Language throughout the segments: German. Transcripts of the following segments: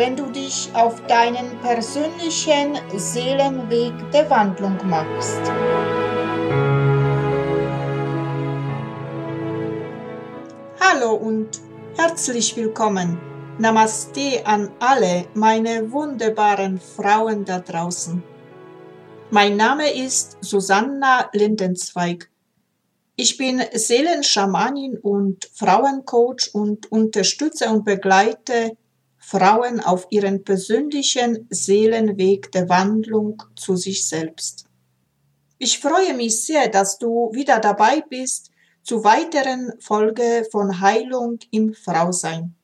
wenn du dich auf deinen persönlichen Seelenweg der Wandlung machst. Hallo und herzlich willkommen. Namaste an alle meine wunderbaren Frauen da draußen. Mein Name ist Susanna Lindenzweig. Ich bin Seelenschamanin und Frauencoach und unterstütze und begleite Frauen auf ihren persönlichen Seelenweg der Wandlung zu sich selbst. Ich freue mich sehr, dass du wieder dabei bist zu weiteren Folge von Heilung im Frausein.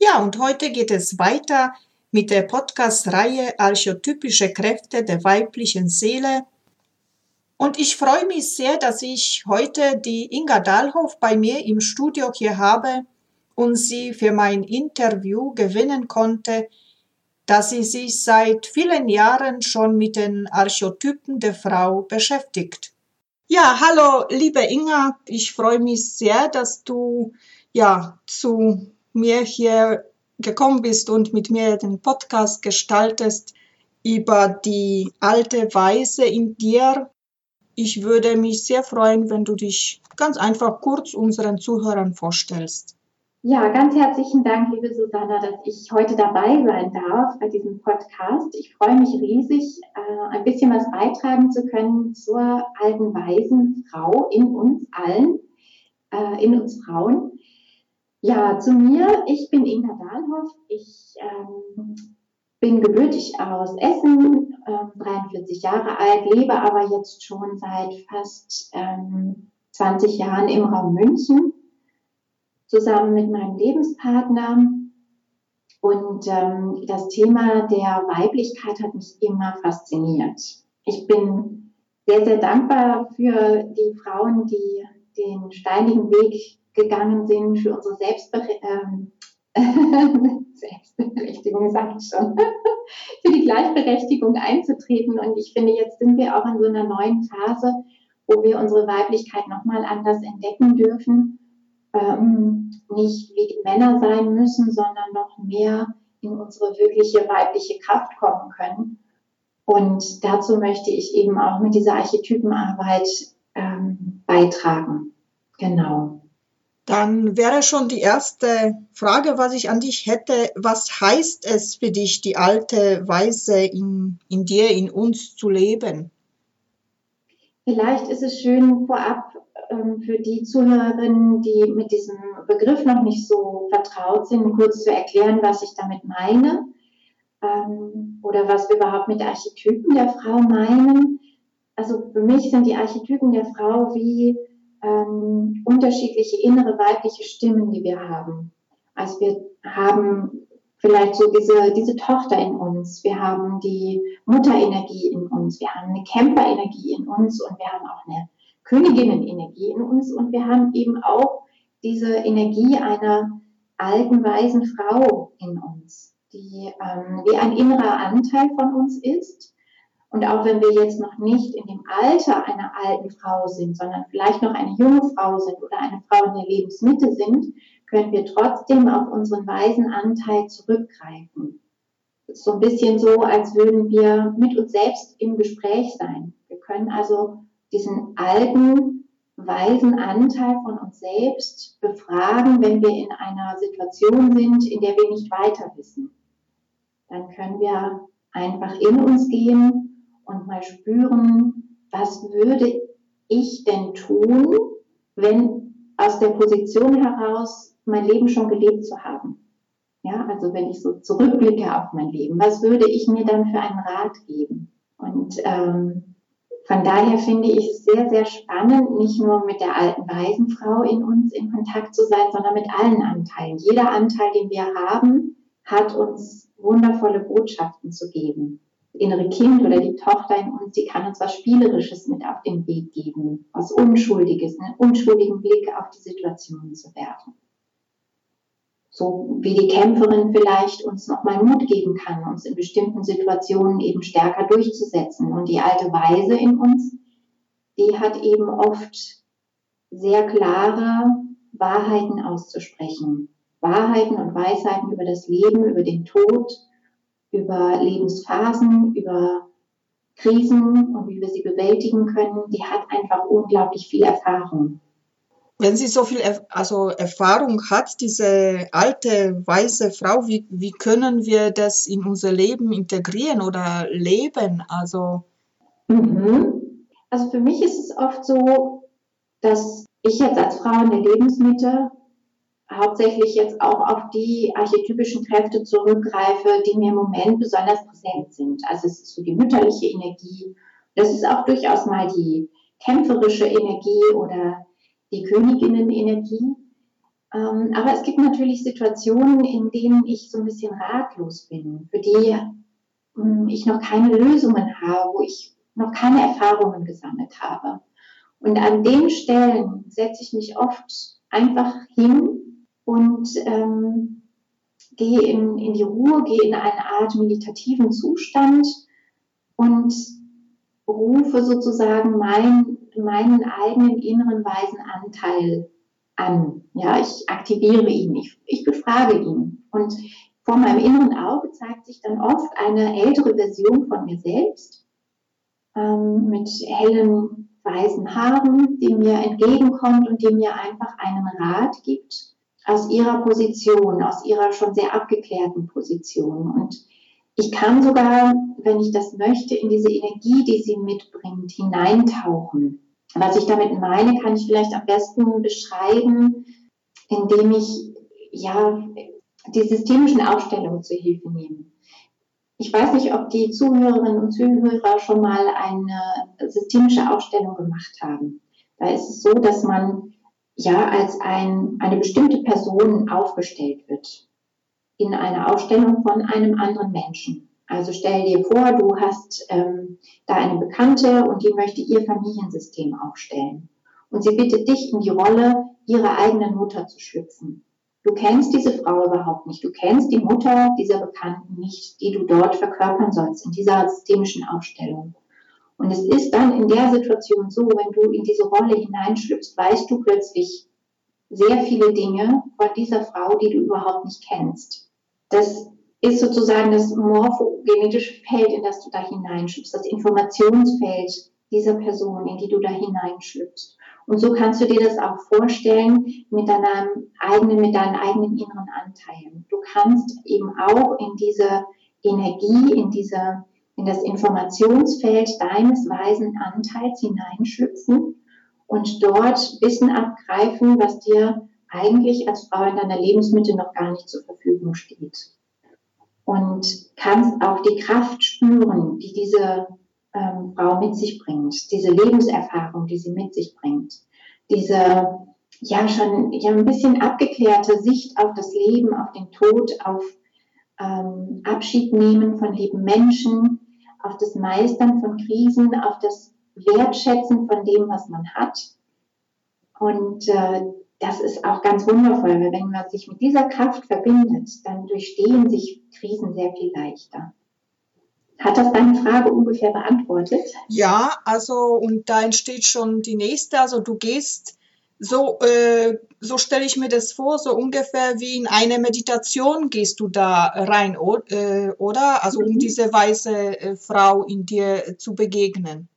Ja, und heute geht es weiter mit der Podcast-Reihe Archetypische Kräfte der weiblichen Seele. Und ich freue mich sehr, dass ich heute die Inga Dahlhoff bei mir im Studio hier habe und sie für mein Interview gewinnen konnte, da sie sich seit vielen Jahren schon mit den Archetypen der Frau beschäftigt. Ja, hallo, liebe Inga, ich freue mich sehr, dass du ja zu mir hier gekommen bist und mit mir den Podcast gestaltest über die alte Weise in dir. Ich würde mich sehr freuen, wenn du dich ganz einfach kurz unseren Zuhörern vorstellst. Ja, ganz herzlichen Dank, liebe Susanna, dass ich heute dabei sein darf bei diesem Podcast. Ich freue mich riesig, äh, ein bisschen was beitragen zu können zur alten weisen Frau in uns allen, äh, in uns Frauen. Ja, zu mir. Ich bin Inga Dahlhoff. Ich ähm, bin gebürtig aus Essen, äh, 43 Jahre alt, lebe aber jetzt schon seit fast ähm, 20 Jahren im Raum München zusammen mit meinem Lebenspartner. Und ähm, das Thema der Weiblichkeit hat mich immer fasziniert. Ich bin sehr, sehr dankbar für die Frauen, die den steinigen Weg gegangen sind, für unsere Selbstbere ähm, Selbstberechtigung, sagt schon, für die Gleichberechtigung einzutreten. Und ich finde, jetzt sind wir auch in so einer neuen Phase, wo wir unsere Weiblichkeit nochmal anders entdecken dürfen ähm, nicht wie die Männer sein müssen, sondern noch mehr in unsere wirkliche weibliche Kraft kommen können. Und dazu möchte ich eben auch mit dieser Archetypenarbeit ähm, beitragen. Genau. Dann wäre schon die erste Frage, was ich an dich hätte. Was heißt es für dich, die alte Weise in, in dir, in uns zu leben? Vielleicht ist es schön vorab ähm, für die Zuhörerinnen, die mit diesem Begriff noch nicht so vertraut sind, kurz zu erklären, was ich damit meine ähm, oder was wir überhaupt mit Archetypen der Frau meinen. Also für mich sind die Archetypen der Frau wie ähm, unterschiedliche innere weibliche Stimmen, die wir haben. Also wir haben vielleicht so diese, diese Tochter in uns, wir haben die Mutterenergie in uns, wir haben eine Kämpferenergie in uns und wir haben auch eine Königinnenenergie in uns und wir haben eben auch diese Energie einer alten, weisen Frau in uns, die ähm, wie ein innerer Anteil von uns ist. Und auch wenn wir jetzt noch nicht in dem Alter einer alten Frau sind, sondern vielleicht noch eine junge Frau sind oder eine Frau in der Lebensmitte sind, können wir trotzdem auf unseren weisen Anteil zurückgreifen. So ein bisschen so, als würden wir mit uns selbst im Gespräch sein. Wir können also diesen alten, weisen Anteil von uns selbst befragen, wenn wir in einer Situation sind, in der wir nicht weiter wissen. Dann können wir einfach in uns gehen und mal spüren, was würde ich denn tun, wenn aus der Position heraus mein Leben schon gelebt zu haben. Ja, also wenn ich so zurückblicke auf mein Leben, was würde ich mir dann für einen Rat geben? Und ähm, von daher finde ich es sehr, sehr spannend, nicht nur mit der alten Waisenfrau in uns in Kontakt zu sein, sondern mit allen Anteilen. Jeder Anteil, den wir haben, hat uns wundervolle Botschaften zu geben. innere Kind oder die Tochter in uns, die kann uns was Spielerisches mit auf den Weg geben, was Unschuldiges, einen unschuldigen Blick auf die Situation zu werfen. So wie die Kämpferin vielleicht uns nochmal Mut geben kann, uns in bestimmten Situationen eben stärker durchzusetzen. Und die alte Weise in uns, die hat eben oft sehr klare Wahrheiten auszusprechen. Wahrheiten und Weisheiten über das Leben, über den Tod, über Lebensphasen, über Krisen und wie wir sie bewältigen können, die hat einfach unglaublich viel Erfahrung. Wenn sie so viel also Erfahrung hat, diese alte weiße Frau, wie, wie können wir das in unser Leben integrieren oder leben? Also, mhm. also für mich ist es oft so, dass ich jetzt als Frau in der Lebensmitte hauptsächlich jetzt auch auf die archetypischen Kräfte zurückgreife, die mir im Moment besonders präsent sind. Also es ist so die mütterliche Energie. Das ist auch durchaus mal die kämpferische Energie oder die Königinnenenergie. Ähm, aber es gibt natürlich Situationen, in denen ich so ein bisschen ratlos bin, für die hm, ich noch keine Lösungen habe, wo ich noch keine Erfahrungen gesammelt habe. Und an den Stellen setze ich mich oft einfach hin und ähm, gehe in, in die Ruhe, gehe in eine Art meditativen Zustand und rufe sozusagen mein, meinen eigenen inneren weisen Anteil an. Ja, ich aktiviere ihn, ich, ich befrage ihn. Und vor meinem inneren Auge zeigt sich dann oft eine ältere Version von mir selbst ähm, mit hellen weißen Haaren, die mir entgegenkommt und die mir einfach einen Rat gibt aus ihrer Position, aus ihrer schon sehr abgeklärten Position. Und ich kann sogar, wenn ich das möchte, in diese Energie, die sie mitbringt, hineintauchen. Was ich damit meine, kann ich vielleicht am besten beschreiben, indem ich ja die systemischen Aufstellungen zur Hilfe nehme. Ich weiß nicht, ob die Zuhörerinnen und Zuhörer schon mal eine systemische Aufstellung gemacht haben. Da ist es so, dass man ja als ein, eine bestimmte Person aufgestellt wird in einer Ausstellung von einem anderen Menschen. Also stell dir vor, du hast ähm, da eine Bekannte und die möchte ihr Familiensystem aufstellen. Und sie bittet dich in die Rolle ihrer eigenen Mutter zu schlüpfen. Du kennst diese Frau überhaupt nicht. Du kennst die Mutter dieser Bekannten nicht, die du dort verkörpern sollst in dieser systemischen Aufstellung. Und es ist dann in der Situation so, wenn du in diese Rolle hineinschlüpfst, weißt du plötzlich sehr viele Dinge von dieser Frau, die du überhaupt nicht kennst. Das ist sozusagen das morphogenetische Feld, in das du da hineinschlüpfst, das Informationsfeld dieser Person, in die du da hineinschlüpfst. Und so kannst du dir das auch vorstellen mit deinem eigenen, mit deinen eigenen inneren Anteilen. Du kannst eben auch in diese Energie, in diese in das Informationsfeld deines weisen Anteils hineinschlüpfen und dort Wissen abgreifen, was dir eigentlich als Frau in deiner Lebensmitte noch gar nicht zur Verfügung steht. Und kannst auch die Kraft spüren, die diese ähm, Frau mit sich bringt, diese Lebenserfahrung, die sie mit sich bringt, diese ja schon ja ein bisschen abgeklärte Sicht auf das Leben, auf den Tod, auf ähm, Abschied nehmen von lieben Menschen, auf das Meistern von Krisen, auf das Wertschätzen von dem, was man hat. Und äh, das ist auch ganz wundervoll, weil wenn man sich mit dieser Kraft verbindet, dann durchstehen sich Krisen sehr viel leichter. Hat das deine Frage ungefähr beantwortet? Ja, also und da entsteht schon die nächste. Also du gehst so, äh, so stelle ich mir das vor, so ungefähr wie in eine Meditation gehst du da rein, äh, oder? Also um mhm. diese weiße äh, Frau in dir zu begegnen.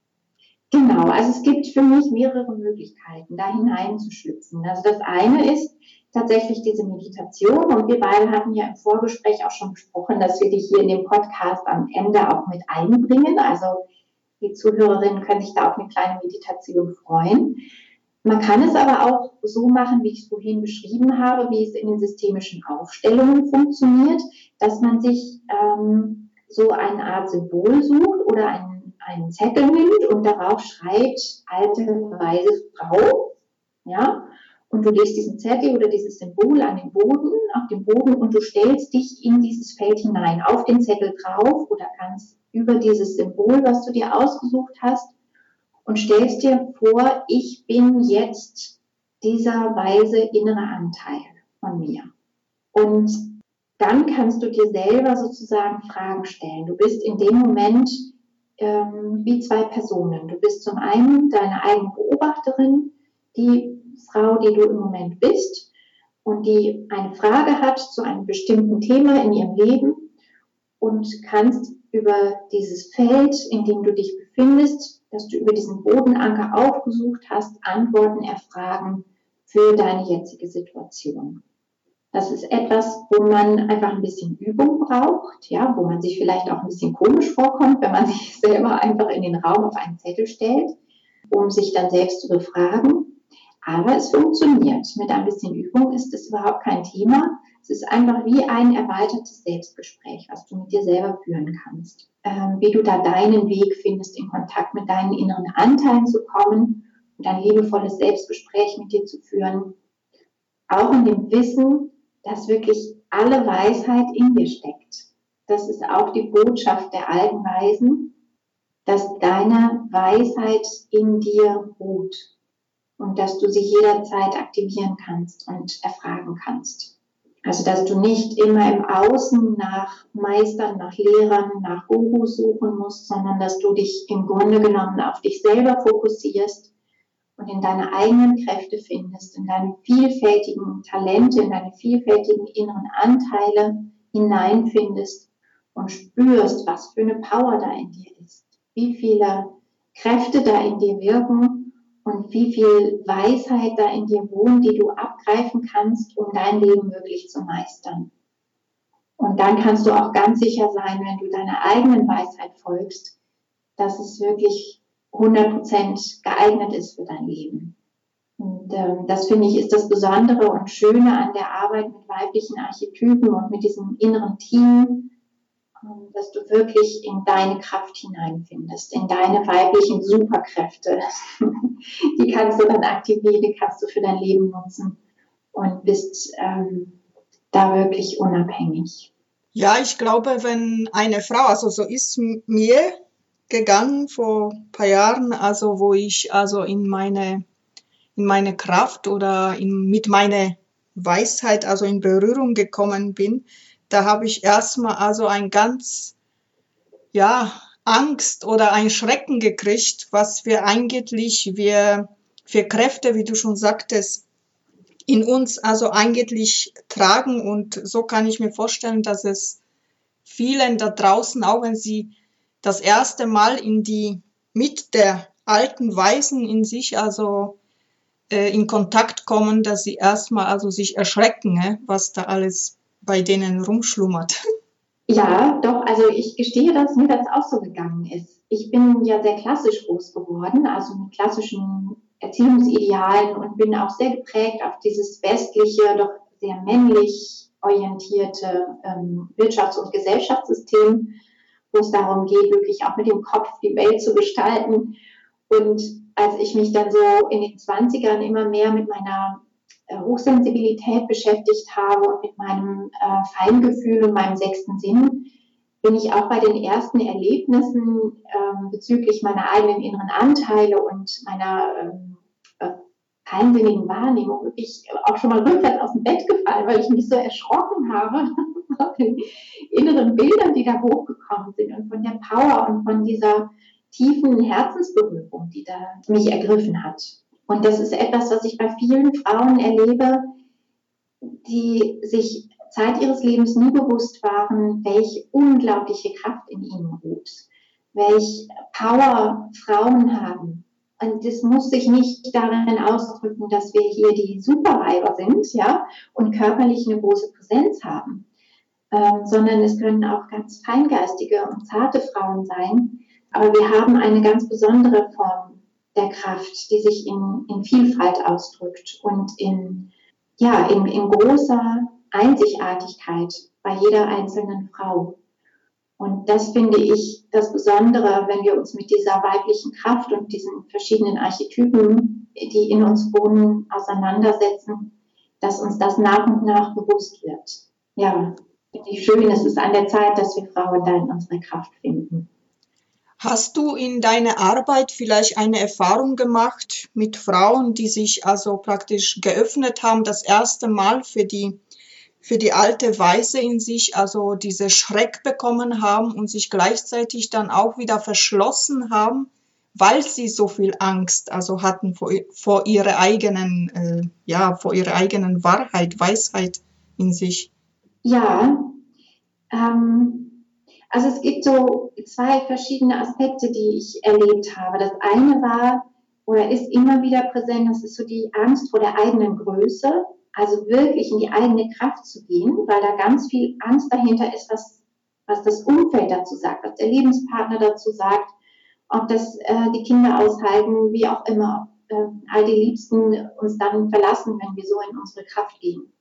Genau, also es gibt für mich mehrere Möglichkeiten, da hineinzuschlüpfen. Also das eine ist tatsächlich diese Meditation und wir beide hatten ja im Vorgespräch auch schon besprochen, dass wir dich hier in dem Podcast am Ende auch mit einbringen. Also die Zuhörerinnen können sich da auf eine kleine Meditation freuen. Man kann es aber auch so machen, wie ich es vorhin beschrieben habe, wie es in den systemischen Aufstellungen funktioniert, dass man sich ähm, so eine Art Symbol sucht oder einen, einen Zettel nimmt und darauf schreibt, alte, weise Frau, ja, und du legst diesen Zettel oder dieses Symbol an den Boden, auf den Boden und du stellst dich in dieses Feld hinein, auf den Zettel drauf oder ganz über dieses Symbol, was du dir ausgesucht hast und stellst dir vor, ich bin jetzt dieser weise innere Anteil von mir. Und dann kannst du dir selber sozusagen Fragen stellen. Du bist in dem Moment ähm, wie zwei Personen. Du bist zum einen deine eigene Beobachterin, die Frau, die du im Moment bist und die eine Frage hat zu einem bestimmten Thema in ihrem Leben und kannst über dieses Feld, in dem du dich befindest, dass du über diesen Bodenanker aufgesucht hast, Antworten erfragen für deine jetzige Situation. Das ist etwas, wo man einfach ein bisschen Übung braucht, ja, wo man sich vielleicht auch ein bisschen komisch vorkommt, wenn man sich selber einfach in den Raum auf einen Zettel stellt, um sich dann selbst zu befragen. Aber es funktioniert. Mit ein bisschen Übung ist es überhaupt kein Thema. Es ist einfach wie ein erweitertes Selbstgespräch, was du mit dir selber führen kannst. Ähm, wie du da deinen Weg findest, in Kontakt mit deinen inneren Anteilen zu kommen und ein liebevolles Selbstgespräch mit dir zu führen. Auch in dem Wissen, dass wirklich alle Weisheit in dir steckt. Das ist auch die Botschaft der alten Weisen, dass deine Weisheit in dir ruht und dass du sie jederzeit aktivieren kannst und erfragen kannst. Also dass du nicht immer im Außen nach Meistern, nach Lehrern, nach Gurus suchen musst, sondern dass du dich im Grunde genommen auf dich selber fokussierst und in deine eigenen Kräfte findest, in deine vielfältigen Talente, in deine vielfältigen inneren Anteile hineinfindest und spürst, was für eine Power da in dir ist, wie viele Kräfte da in dir wirken und wie viel Weisheit da in dir wohnt, die du abgreifen kannst, um dein Leben wirklich zu meistern. Und dann kannst du auch ganz sicher sein, wenn du deiner eigenen Weisheit folgst, dass es wirklich 100% geeignet ist für dein Leben. Und ähm, das finde ich ist das Besondere und Schöne an der Arbeit mit weiblichen Archetypen und mit diesem inneren Team, ähm, dass du wirklich in deine Kraft hineinfindest, in deine weiblichen Superkräfte. die kannst du dann aktivieren, die kannst du für dein Leben nutzen und bist ähm, da wirklich unabhängig. Ja, ich glaube, wenn eine Frau, also so ist mir gegangen vor ein paar Jahren, also wo ich also in meine, in meine Kraft oder in, mit meiner Weisheit also in Berührung gekommen bin, da habe ich erstmal also ein ganz, ja, Angst oder ein Schrecken gekriegt, was wir eigentlich, wir für Kräfte, wie du schon sagtest, in uns also eigentlich tragen. Und so kann ich mir vorstellen, dass es vielen da draußen, auch wenn sie das erste Mal in die, mit der alten Weisen in sich, also äh, in Kontakt kommen, dass sie erstmal also sich erschrecken, äh, was da alles bei denen rumschlummert. Ja, doch, also ich gestehe, dass mir das auch so gegangen ist. Ich bin ja sehr klassisch groß geworden, also mit klassischen Erziehungsidealen und bin auch sehr geprägt auf dieses westliche, doch sehr männlich orientierte ähm, Wirtschafts- und Gesellschaftssystem wo es darum geht, wirklich auch mit dem Kopf die Welt zu gestalten. Und als ich mich dann so in den 20ern immer mehr mit meiner äh, Hochsensibilität beschäftigt habe und mit meinem äh, Feingefühl und meinem sechsten Sinn, bin ich auch bei den ersten Erlebnissen ähm, bezüglich meiner eigenen inneren Anteile und meiner ähm, äh, feinsinnigen Wahrnehmung wirklich auch schon mal rückwärts aus dem Bett gefallen, weil ich mich so erschrocken habe den inneren Bildern, die da hochgekommen sind und von der Power und von dieser tiefen Herzensberührung, die da mich ergriffen hat. Und das ist etwas, was ich bei vielen Frauen erlebe, die sich Zeit ihres Lebens nie bewusst waren, welche unglaubliche Kraft in ihnen ruht, welche Power Frauen haben. Und das muss sich nicht darin ausdrücken, dass wir hier die Superweiber sind, ja, und körperlich eine große Präsenz haben, ähm, sondern es können auch ganz feingeistige und zarte Frauen sein. Aber wir haben eine ganz besondere Form der Kraft, die sich in, in Vielfalt ausdrückt und in, ja, in, in großer Einzigartigkeit bei jeder einzelnen Frau. Und das finde ich das Besondere, wenn wir uns mit dieser weiblichen Kraft und diesen verschiedenen Archetypen, die in uns wohnen, auseinandersetzen, dass uns das nach und nach bewusst wird. Ja, finde ich schön. Es ist an der Zeit, dass wir Frauen da in unsere Kraft finden. Hast du in deiner Arbeit vielleicht eine Erfahrung gemacht mit Frauen, die sich also praktisch geöffnet haben, das erste Mal für die, für die alte Weise in sich, also diese Schreck bekommen haben und sich gleichzeitig dann auch wieder verschlossen haben, weil sie so viel Angst also hatten vor, vor ihrer eigenen, äh, ja, vor ihrer eigenen Wahrheit, Weisheit in sich? Ja, ähm, also es gibt so zwei verschiedene Aspekte, die ich erlebt habe. Das eine war oder ist immer wieder präsent, das ist so die Angst vor der eigenen Größe, also wirklich in die eigene Kraft zu gehen, weil da ganz viel Angst dahinter ist, was, was das Umfeld dazu sagt, was der Lebenspartner dazu sagt, ob das äh, die Kinder aushalten, wie auch immer, äh, all die Liebsten uns dann verlassen, wenn wir so in unsere Kraft gehen.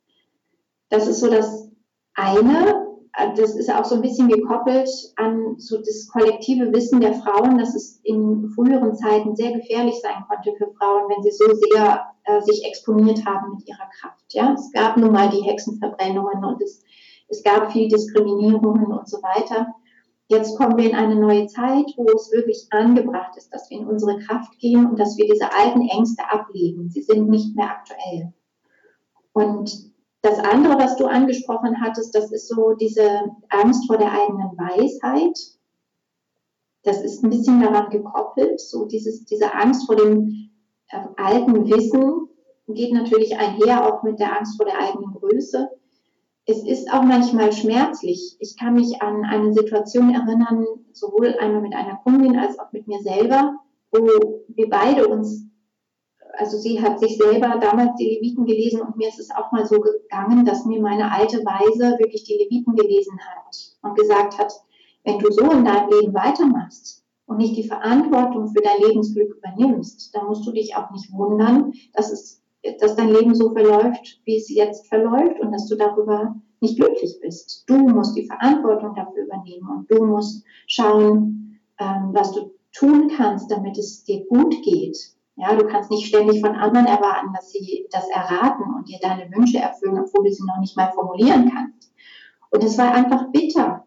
Das ist so das eine. Äh, das ist auch so ein bisschen gekoppelt an so das kollektive Wissen der Frauen, dass es in früheren Zeiten sehr gefährlich sein konnte für Frauen, wenn sie so sehr äh, sich exponiert haben mit ihrer Kraft. Ja, es gab nun mal die Hexenverbrennungen und es, es gab viel Diskriminierungen und so weiter. Jetzt kommen wir in eine neue Zeit, wo es wirklich angebracht ist, dass wir in unsere Kraft gehen und dass wir diese alten Ängste ablegen. Sie sind nicht mehr aktuell. Und das andere, was du angesprochen hattest, das ist so diese Angst vor der eigenen Weisheit. Das ist ein bisschen daran gekoppelt. So dieses, diese Angst vor dem äh, alten Wissen geht natürlich einher auch mit der Angst vor der eigenen Größe. Es ist auch manchmal schmerzlich. Ich kann mich an eine Situation erinnern, sowohl einmal mit einer Kundin als auch mit mir selber, wo wir beide uns also sie hat sich selber damals die Leviten gelesen und mir ist es auch mal so gegangen, dass mir meine alte Weise wirklich die Leviten gelesen hat und gesagt hat, wenn du so in deinem Leben weitermachst und nicht die Verantwortung für dein Lebensglück übernimmst, dann musst du dich auch nicht wundern, dass es, dass dein Leben so verläuft, wie es jetzt verläuft und dass du darüber nicht glücklich bist. Du musst die Verantwortung dafür übernehmen und du musst schauen, ähm, was du tun kannst, damit es dir gut geht ja, du kannst nicht ständig von anderen erwarten, dass sie das erraten und dir deine Wünsche erfüllen, obwohl du sie noch nicht mal formulieren kannst. Und es war einfach bitter,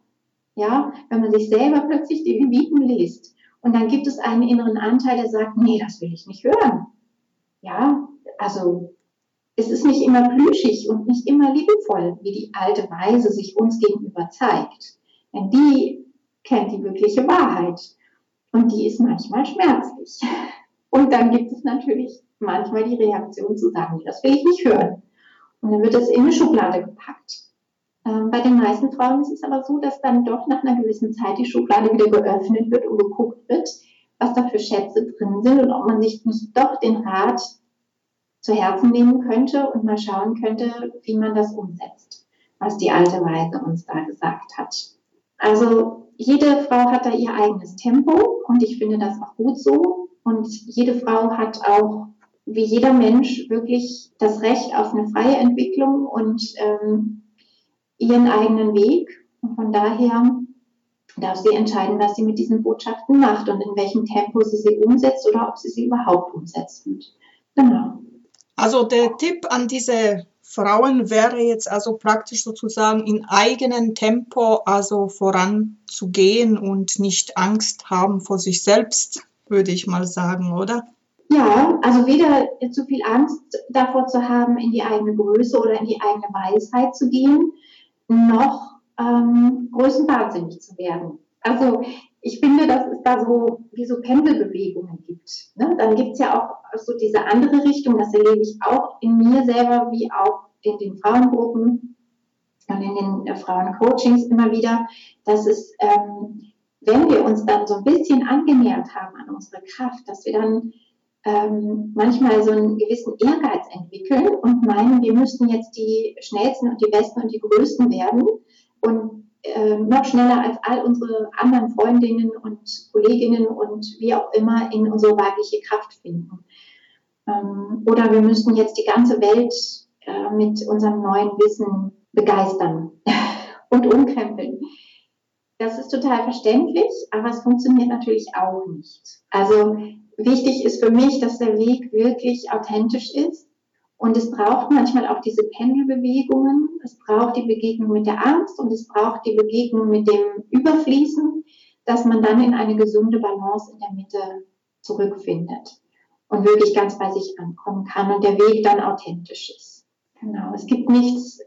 ja, wenn man sich selber plötzlich die Leviten liest. Und dann gibt es einen inneren Anteil, der sagt, nee, das will ich nicht hören. Ja, also es ist nicht immer plüschig und nicht immer liebevoll, wie die alte Weise sich uns gegenüber zeigt. Denn die kennt die wirkliche Wahrheit. Und die ist manchmal schmerzlich. Und dann gibt es natürlich manchmal die Reaktion zu sagen, das will ich nicht hören. Und dann wird das in eine Schublade gepackt. Ähm, bei den meisten Frauen ist es aber so, dass dann doch nach einer gewissen Zeit die Schublade wieder geöffnet wird und geguckt wird, was da für Schätze drin sind und ob man sich nicht doch den Rat zu Herzen nehmen könnte und mal schauen könnte, wie man das umsetzt, was die alte Weise uns da gesagt hat. Also jede Frau hat da ihr eigenes Tempo und ich finde das auch gut so. Und jede Frau hat auch, wie jeder Mensch, wirklich das Recht auf eine freie Entwicklung und ähm, ihren eigenen Weg. Und von daher darf sie entscheiden, was sie mit diesen Botschaften macht und in welchem Tempo sie sie umsetzt oder ob sie sie überhaupt umsetzt. Genau. Also der Tipp an diese Frauen wäre jetzt also praktisch sozusagen in eigenen Tempo also voranzugehen und nicht Angst haben vor sich selbst würde ich mal sagen, oder? Ja, also weder zu viel Angst davor zu haben, in die eigene Größe oder in die eigene Weisheit zu gehen, noch ähm, größenwahnsinnig zu werden. Also ich finde, dass es da so wie so Pendelbewegungen gibt. Ne? Dann gibt es ja auch so diese andere Richtung, das erlebe ich auch in mir selber wie auch in den Frauengruppen und in den äh, Frauencoachings immer wieder, dass es ähm, wenn wir uns dann so ein bisschen angenähert haben an unsere Kraft, dass wir dann ähm, manchmal so einen gewissen Ehrgeiz entwickeln und meinen, wir müssten jetzt die schnellsten und die besten und die größten werden und äh, noch schneller als all unsere anderen Freundinnen und Kolleginnen und wie auch immer in unsere weibliche Kraft finden. Ähm, oder wir müssen jetzt die ganze Welt äh, mit unserem neuen Wissen begeistern und umkrempeln. Das ist total verständlich, aber es funktioniert natürlich auch nicht. Also wichtig ist für mich, dass der Weg wirklich authentisch ist. Und es braucht manchmal auch diese Pendelbewegungen. Es braucht die Begegnung mit der Angst und es braucht die Begegnung mit dem Überfließen. dass man dann in eine gesunde Balance in der Mitte zurückfindet und wirklich ganz bei sich ankommen kann und der Weg dann authentisch ist. Genau, es gibt nichts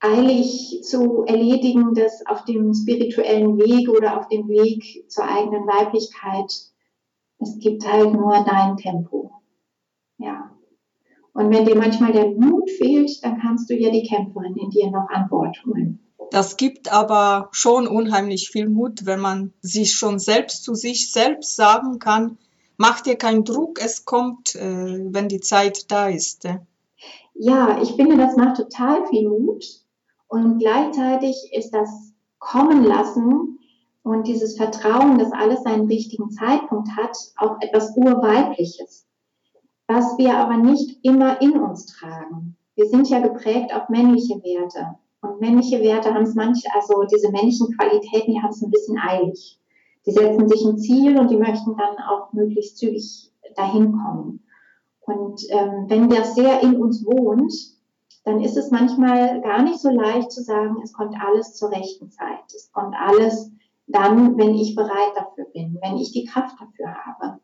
eilig zu erledigendes auf dem spirituellen Weg oder auf dem Weg zur eigenen Weiblichkeit. Es gibt halt nur dein Tempo. Ja. Und wenn dir manchmal der Mut fehlt, dann kannst du ja die Kämpferin in dir noch an Bord holen. Das gibt aber schon unheimlich viel Mut, wenn man sich schon selbst zu sich selbst sagen kann, mach dir keinen Druck, es kommt, äh, wenn die Zeit da ist. Ja, ich finde, das macht total viel Mut. Und gleichzeitig ist das Kommen lassen und dieses Vertrauen, dass alles seinen richtigen Zeitpunkt hat, auch etwas Urweibliches, was wir aber nicht immer in uns tragen. Wir sind ja geprägt auf männliche Werte. Und männliche Werte haben es manchmal, also diese männlichen Qualitäten, die haben es ein bisschen eilig. Die setzen sich ein Ziel und die möchten dann auch möglichst zügig dahin kommen. Und ähm, wenn das sehr in uns wohnt, dann ist es manchmal gar nicht so leicht zu sagen, es kommt alles zur rechten Zeit. Es kommt alles dann, wenn ich bereit dafür bin, wenn ich die Kraft dafür habe.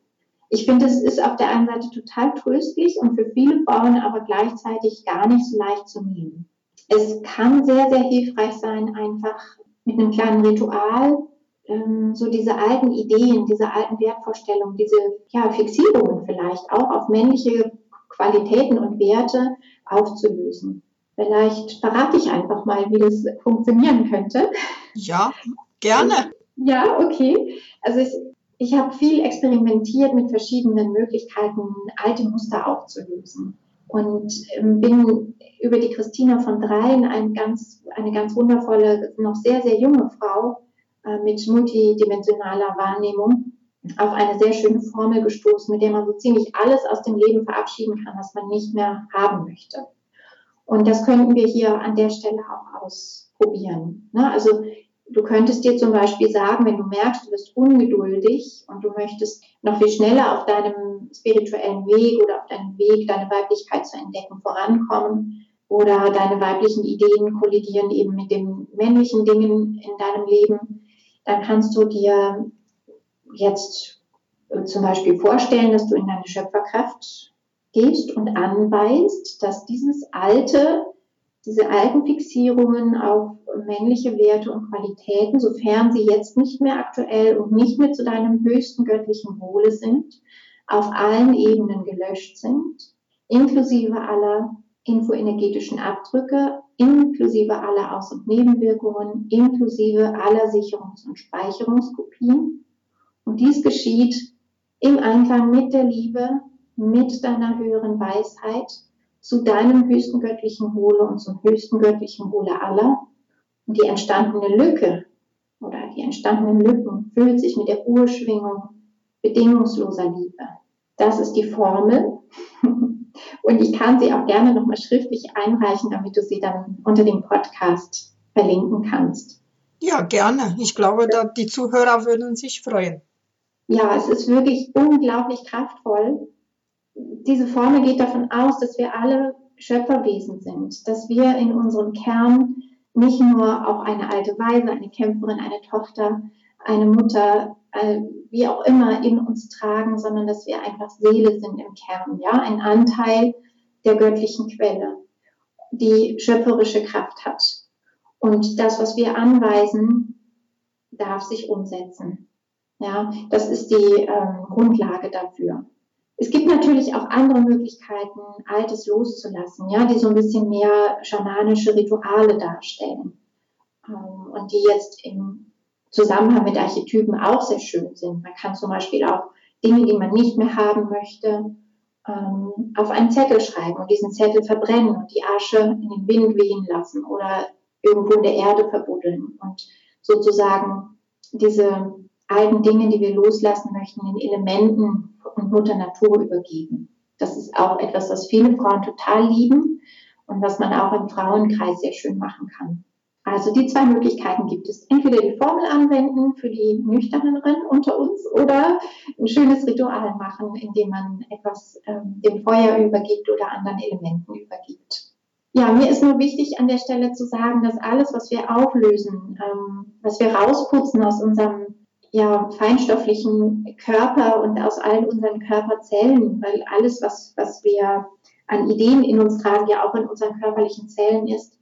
Ich finde, es ist auf der einen Seite total tröstlich und für viele Frauen aber gleichzeitig gar nicht so leicht zu nehmen. Es kann sehr, sehr hilfreich sein, einfach mit einem kleinen Ritual ähm, so diese alten Ideen, diese alten Wertvorstellungen, diese ja, Fixierungen vielleicht auch auf männliche Qualitäten und Werte aufzulösen. Vielleicht verrate ich einfach mal, wie das funktionieren könnte. Ja, gerne. Ja, okay. Also ich, ich habe viel experimentiert mit verschiedenen Möglichkeiten, alte Muster aufzulösen. Und ähm, bin über die Christina von Dreien ein ganz, eine ganz wundervolle, noch sehr, sehr junge Frau äh, mit multidimensionaler Wahrnehmung auf eine sehr schöne Formel gestoßen, mit der man so ziemlich alles aus dem Leben verabschieden kann, was man nicht mehr haben möchte. Und das könnten wir hier an der Stelle auch ausprobieren. Ne? Also du könntest dir zum Beispiel sagen, wenn du merkst, du bist ungeduldig und du möchtest noch viel schneller auf deinem spirituellen Weg oder auf deinem Weg, deine Weiblichkeit zu entdecken, vorankommen oder deine weiblichen Ideen kollidieren eben mit den männlichen Dingen in deinem Leben, dann kannst du dir jetzt äh, zum Beispiel vorstellen, dass du in deine Schöpferkraft gehst und anweist, dass dieses alte, diese alten Fixierungen auf männliche Werte und Qualitäten, sofern sie jetzt nicht mehr aktuell und nicht mehr zu deinem höchsten göttlichen Wohle sind, auf allen Ebenen gelöscht sind, inklusive aller infoenergetischen Abdrücke, inklusive aller Aus- und Nebenwirkungen, inklusive aller Sicherungs- und Speicherungskopien und dies geschieht im Einklang mit der Liebe, mit deiner höheren Weisheit, zu deinem höchsten göttlichen Wohle und zum höchsten göttlichen Wohle aller. Und die entstandene Lücke oder die entstandenen Lücken füllt sich mit der Urschwingung bedingungsloser Liebe. Das ist die Formel. Und ich kann sie auch gerne nochmal schriftlich einreichen, damit du sie dann unter dem Podcast verlinken kannst. Ja, gerne. Ich glaube, die Zuhörer würden sich freuen ja, es ist wirklich unglaublich kraftvoll. Diese Formel geht davon aus, dass wir alle Schöpferwesen sind, dass wir in unserem Kern nicht nur auch eine alte Weise, eine Kämpferin, eine Tochter, eine Mutter, wie auch immer in uns tragen, sondern dass wir einfach Seele sind im Kern, ja, ein Anteil der göttlichen Quelle, die schöpferische Kraft hat. Und das, was wir anweisen, darf sich umsetzen. Ja, das ist die ähm, Grundlage dafür. Es gibt natürlich auch andere Möglichkeiten, Altes loszulassen, ja, die so ein bisschen mehr schamanische Rituale darstellen ähm, und die jetzt im Zusammenhang mit Archetypen auch sehr schön sind. Man kann zum Beispiel auch Dinge, die man nicht mehr haben möchte, ähm, auf einen Zettel schreiben und diesen Zettel verbrennen und die Asche in den Wind wehen lassen oder irgendwo in der Erde verbuddeln und sozusagen diese alten Dingen, die wir loslassen möchten, den Elementen und Mutter Natur übergeben. Das ist auch etwas, was viele Frauen total lieben und was man auch im Frauenkreis sehr schön machen kann. Also die zwei Möglichkeiten gibt es. Entweder die Formel anwenden für die Nüchterneren unter uns oder ein schönes Ritual machen, indem man etwas ähm, dem Feuer übergibt oder anderen Elementen übergibt. Ja, mir ist nur wichtig an der Stelle zu sagen, dass alles, was wir auflösen, ähm, was wir rausputzen aus unserem ja, feinstofflichen Körper und aus allen unseren Körperzellen, weil alles, was, was wir an Ideen in uns tragen, ja auch in unseren körperlichen Zellen ist,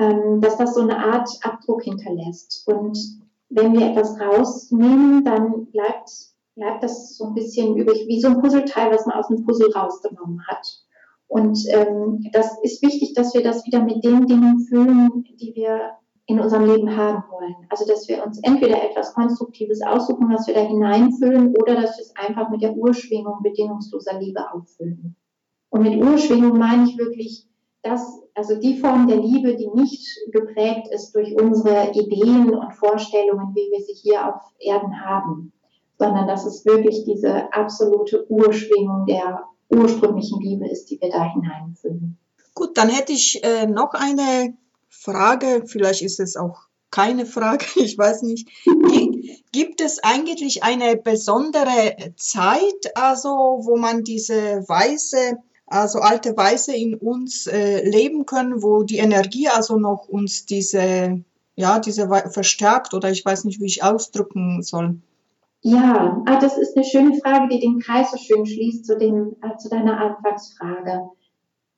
ähm, dass das so eine Art Abdruck hinterlässt. Und wenn wir etwas rausnehmen, dann bleibt, bleibt das so ein bisschen übrig, wie so ein Puzzleteil, was man aus einem Puzzle rausgenommen hat. Und ähm, das ist wichtig, dass wir das wieder mit den Dingen füllen, die wir in unserem Leben haben wollen. Also dass wir uns entweder etwas Konstruktives aussuchen, was wir da hineinfüllen, oder dass wir es einfach mit der Urschwingung bedingungsloser Liebe auffüllen. Und mit Urschwingung meine ich wirklich das, also die Form der Liebe, die nicht geprägt ist durch unsere Ideen und Vorstellungen, wie wir sie hier auf Erden haben, sondern dass es wirklich diese absolute Urschwingung der ursprünglichen Liebe ist, die wir da hineinfüllen. Gut, dann hätte ich äh, noch eine Frage, vielleicht ist es auch keine Frage, ich weiß nicht. Gibt es eigentlich eine besondere Zeit, also wo man diese weiße, also alte Weiße in uns äh, leben können, wo die Energie also noch uns diese, ja, diese verstärkt oder ich weiß nicht, wie ich ausdrücken soll? Ja, ah, das ist eine schöne Frage, die den Kreis so schön schließt zu, dem, äh, zu deiner Anfangsfrage.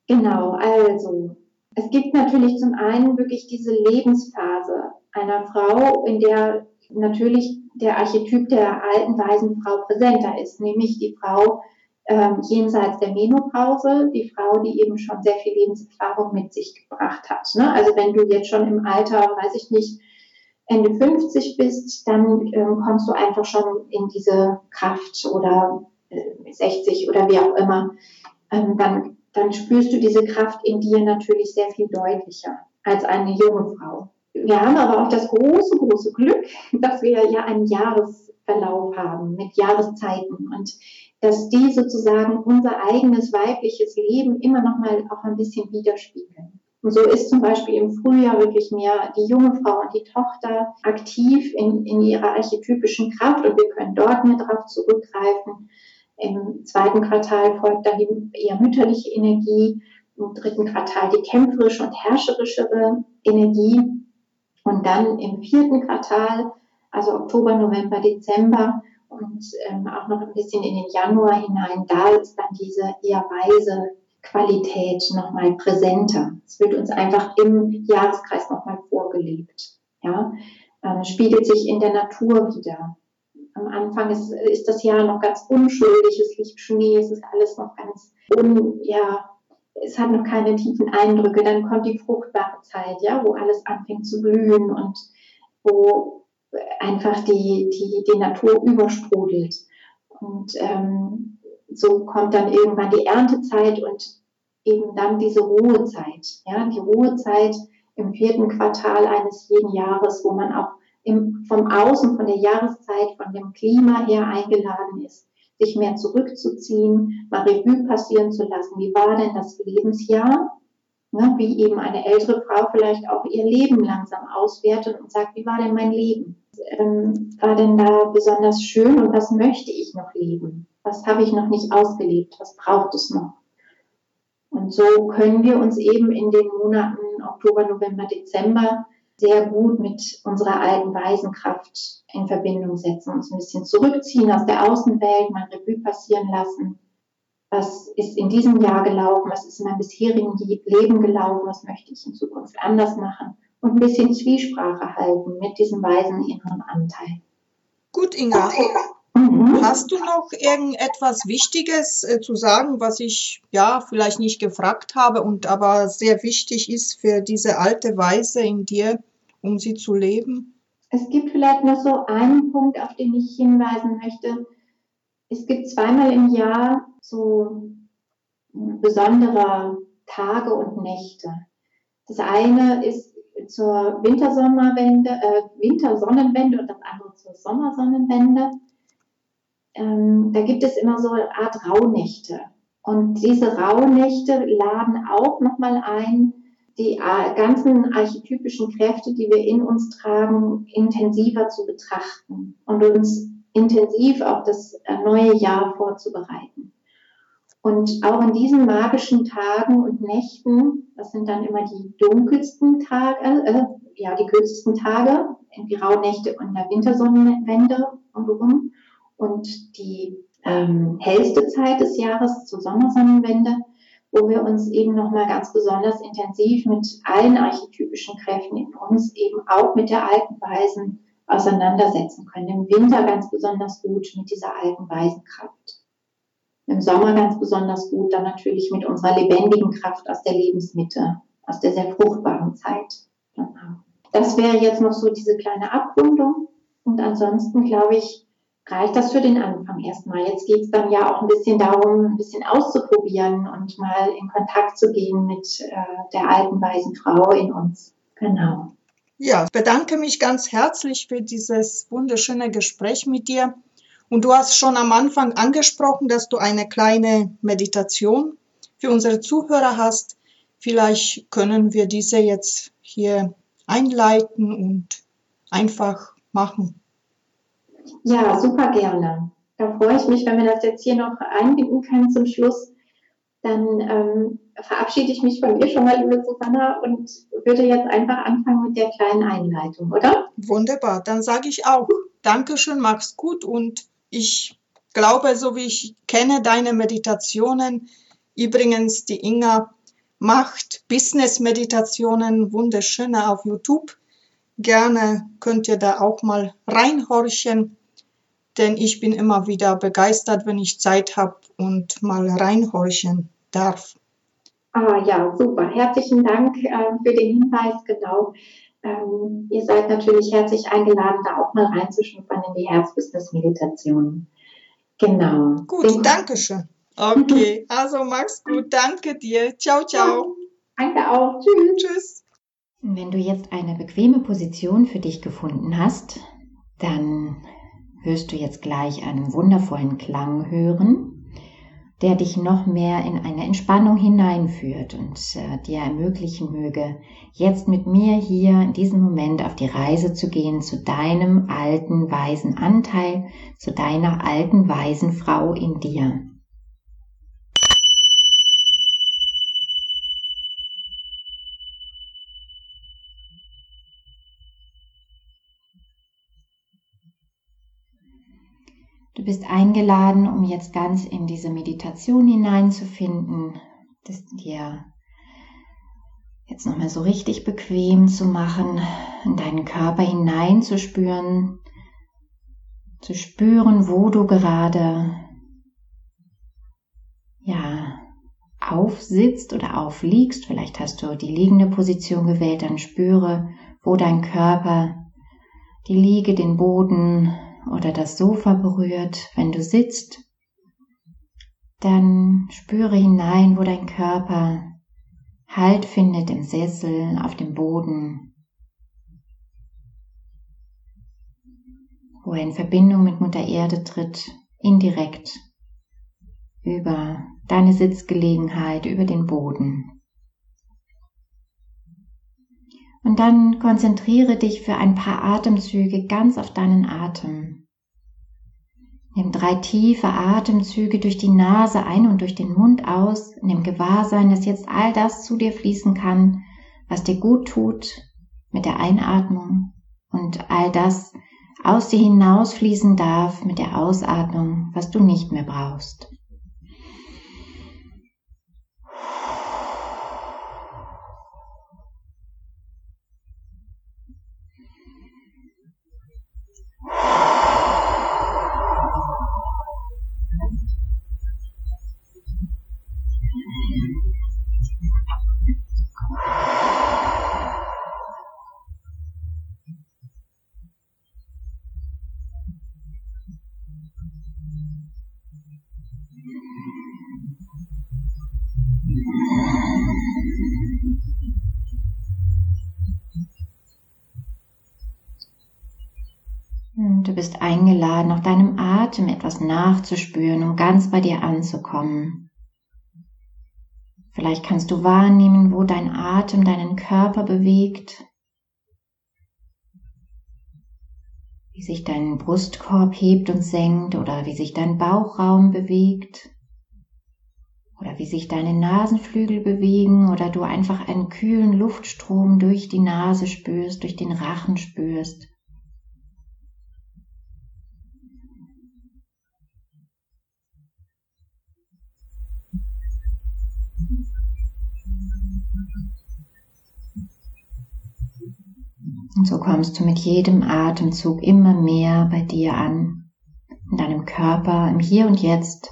Genau, also es gibt natürlich zum einen wirklich diese Lebensphase einer Frau, in der natürlich der Archetyp der alten weisen Frau präsenter ist, nämlich die Frau ähm, jenseits der Menopause, die Frau, die eben schon sehr viel Lebenserfahrung mit sich gebracht hat. Ne? Also wenn du jetzt schon im Alter, weiß ich nicht, Ende 50 bist, dann ähm, kommst du einfach schon in diese Kraft oder äh, 60 oder wie auch immer. Ähm, dann dann spürst du diese Kraft in dir natürlich sehr viel deutlicher als eine junge Frau. Wir haben aber auch das große, große Glück, dass wir ja einen Jahresverlauf haben mit Jahreszeiten und dass die sozusagen unser eigenes weibliches Leben immer noch mal auch ein bisschen widerspiegeln. Und so ist zum Beispiel im Frühjahr wirklich mehr die junge Frau und die Tochter aktiv in, in ihrer archetypischen Kraft und wir können dort mehr drauf zurückgreifen. Im zweiten Quartal folgt dann die eher mütterliche Energie, im dritten Quartal die kämpferische und herrscherischere Energie und dann im vierten Quartal, also Oktober, November, Dezember und ähm, auch noch ein bisschen in den Januar hinein, da ist dann diese eher weise Qualität nochmal präsenter. Es wird uns einfach im Jahreskreis nochmal vorgelebt. Ja, ähm, spiegelt sich in der Natur wieder am Anfang ist, ist das Jahr noch ganz unschuldig, es liegt Schnee, es ist alles noch ganz un, ja, es hat noch keine tiefen Eindrücke. Dann kommt die fruchtbare Zeit, ja, wo alles anfängt zu blühen und wo einfach die, die, die Natur übersprudelt. Und ähm, so kommt dann irgendwann die Erntezeit und eben dann diese Ruhezeit, ja, die Ruhezeit im vierten Quartal eines jeden Jahres, wo man auch im, vom Außen, von der Jahreszeit, von dem Klima her eingeladen ist, sich mehr zurückzuziehen, mal Revue passieren zu lassen. Wie war denn das Lebensjahr? Ne, wie eben eine ältere Frau vielleicht auch ihr Leben langsam auswertet und sagt, wie war denn mein Leben? Ähm, war denn da besonders schön und was möchte ich noch leben? Was habe ich noch nicht ausgelebt? Was braucht es noch? Und so können wir uns eben in den Monaten Oktober, November, Dezember sehr gut mit unserer alten Weisenkraft in Verbindung setzen, uns ein bisschen zurückziehen aus der Außenwelt, mal Revue passieren lassen. Was ist in diesem Jahr gelaufen? Was ist in meinem bisherigen Leben gelaufen? Was möchte ich in Zukunft anders machen? Und ein bisschen Zwiesprache halten mit diesem weisen inneren Anteil. Gut, Inga. Mhm. Hast du noch irgendetwas Wichtiges äh, zu sagen, was ich ja vielleicht nicht gefragt habe und aber sehr wichtig ist für diese alte Weise in dir, um sie zu leben? Es gibt vielleicht noch so einen Punkt, auf den ich hinweisen möchte. Es gibt zweimal im Jahr so besondere Tage und Nächte. Das eine ist zur Wintersommerwende, äh, Wintersonnenwende und das andere zur Sommersonnenwende. Ähm, da gibt es immer so eine Art Rauhnächte. Und diese Rauhnächte laden auch nochmal ein, die äh, ganzen archetypischen Kräfte, die wir in uns tragen, intensiver zu betrachten und uns intensiv auf das äh, neue Jahr vorzubereiten. Und auch in diesen magischen Tagen und Nächten, das sind dann immer die dunkelsten Tage, äh, ja die kürzesten Tage, die Rauhnächte und der Wintersonnenwende und rum. Und die ähm, hellste Zeit des Jahres zur Sommersonnenwende, wo wir uns eben nochmal ganz besonders intensiv mit allen archetypischen Kräften in uns, eben auch mit der alten Weisen auseinandersetzen können. Im Winter ganz besonders gut mit dieser alten Weisenkraft. Im Sommer ganz besonders gut dann natürlich mit unserer lebendigen Kraft aus der Lebensmitte, aus der sehr fruchtbaren Zeit. Das wäre jetzt noch so diese kleine Abrundung. Und ansonsten, glaube ich, reicht das für den Anfang erstmal. Jetzt geht es dann ja auch ein bisschen darum, ein bisschen auszuprobieren und mal in Kontakt zu gehen mit äh, der alten weisen Frau in uns. Genau. Ja, ich bedanke mich ganz herzlich für dieses wunderschöne Gespräch mit dir. Und du hast schon am Anfang angesprochen, dass du eine kleine Meditation für unsere Zuhörer hast. Vielleicht können wir diese jetzt hier einleiten und einfach machen. Ja, super gerne. Da freue ich mich, wenn wir das jetzt hier noch einbinden können zum Schluss. Dann ähm, verabschiede ich mich von dir schon mal, liebe Susanna, und würde jetzt einfach anfangen mit der kleinen Einleitung, oder? Wunderbar. Dann sage ich auch Dankeschön, mach's gut und ich glaube, so wie ich kenne deine Meditationen, übrigens die Inga macht Business-Meditationen wunderschöne auf YouTube. Gerne könnt ihr da auch mal reinhorchen, denn ich bin immer wieder begeistert, wenn ich Zeit habe und mal reinhorchen darf. Ah ja, super. Herzlichen Dank äh, für den Hinweis. Genau. Ähm, ihr seid natürlich herzlich eingeladen, da auch mal reinzuschnuppern in die Herzbusiness-Meditation. Genau. Gut, Den danke schön. Okay, also mach's gut. Danke dir. Ciao, ciao. danke auch. Tschüss. Tschüss. Wenn du jetzt eine bequeme Position für dich gefunden hast, dann wirst du jetzt gleich einen wundervollen Klang hören der dich noch mehr in eine Entspannung hineinführt und äh, dir ermöglichen möge, jetzt mit mir hier in diesem Moment auf die Reise zu gehen zu deinem alten weisen Anteil, zu deiner alten weisen Frau in dir. Du bist eingeladen, um jetzt ganz in diese Meditation hineinzufinden, das dir jetzt nochmal so richtig bequem zu machen, in deinen Körper hineinzuspüren, zu spüren, wo du gerade ja aufsitzt oder aufliegst. Vielleicht hast du die liegende Position gewählt, dann spüre, wo dein Körper die Liege, den Boden, oder das Sofa berührt, wenn du sitzt, dann spüre hinein, wo dein Körper Halt findet im Sessel, auf dem Boden, wo er in Verbindung mit Mutter Erde tritt, indirekt über deine Sitzgelegenheit, über den Boden. Und dann konzentriere dich für ein paar Atemzüge ganz auf deinen Atem. Nimm drei tiefe Atemzüge durch die Nase ein und durch den Mund aus, dem Gewahrsein, dass jetzt all das zu dir fließen kann, was dir gut tut mit der Einatmung und all das aus dir hinausfließen darf mit der Ausatmung, was du nicht mehr brauchst. Du bist eingeladen, auf deinem Atem etwas nachzuspüren, um ganz bei dir anzukommen. Vielleicht kannst du wahrnehmen, wo dein Atem deinen Körper bewegt, wie sich dein Brustkorb hebt und senkt oder wie sich dein Bauchraum bewegt oder wie sich deine Nasenflügel bewegen oder du einfach einen kühlen Luftstrom durch die Nase spürst, durch den Rachen spürst. Und so kommst du mit jedem Atemzug immer mehr bei dir an, in deinem Körper, im Hier und Jetzt.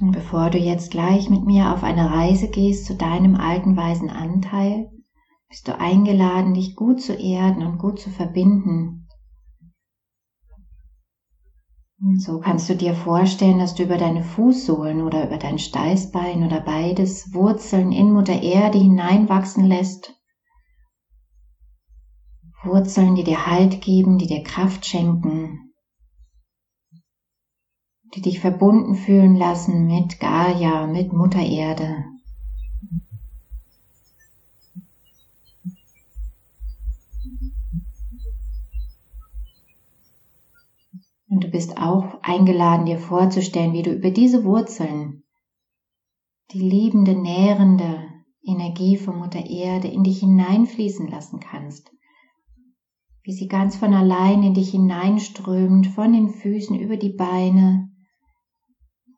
Und bevor du jetzt gleich mit mir auf eine Reise gehst zu deinem alten weisen Anteil, bist du eingeladen, dich gut zu erden und gut zu verbinden und so kannst du dir vorstellen, dass du über deine Fußsohlen oder über dein Steißbein oder beides Wurzeln in Mutter Erde hineinwachsen lässt. Wurzeln, die dir Halt geben, die dir Kraft schenken, die dich verbunden fühlen lassen mit Gaia, mit Mutter Erde. Und du bist auch eingeladen, dir vorzustellen, wie du über diese Wurzeln die liebende, nährende Energie von Mutter Erde in dich hineinfließen lassen kannst. Wie sie ganz von allein in dich hineinströmt, von den Füßen über die Beine,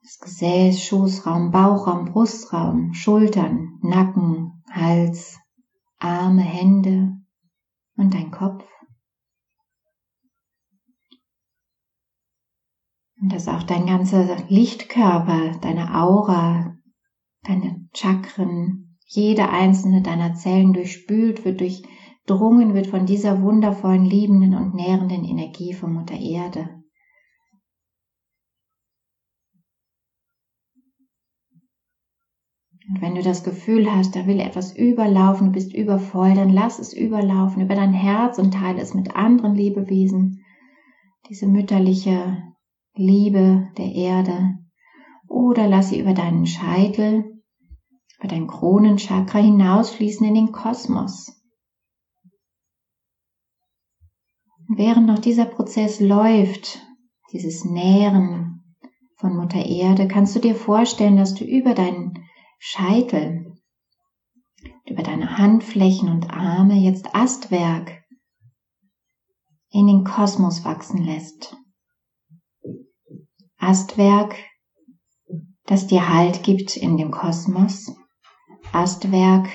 das Gesäß, Schoßraum, Bauchraum, Brustraum, Schultern, Nacken, Hals, Arme, Hände und dein Kopf. Und dass auch dein ganzer Lichtkörper, deine Aura, deine Chakren, jede einzelne deiner Zellen durchspült wird, durchdrungen wird von dieser wundervollen, liebenden und nährenden Energie von Mutter Erde. Und wenn du das Gefühl hast, da will etwas überlaufen, du bist übervoll, dann lass es überlaufen über dein Herz und teile es mit anderen Lebewesen. Diese mütterliche Liebe der Erde oder lass sie über deinen Scheitel, über dein Kronenchakra hinausfließen in den Kosmos. Und während noch dieser Prozess läuft, dieses Nähren von Mutter Erde, kannst du dir vorstellen, dass du über deinen Scheitel, über deine Handflächen und Arme jetzt Astwerk in den Kosmos wachsen lässt. Astwerk, das dir Halt gibt in dem Kosmos. Astwerk,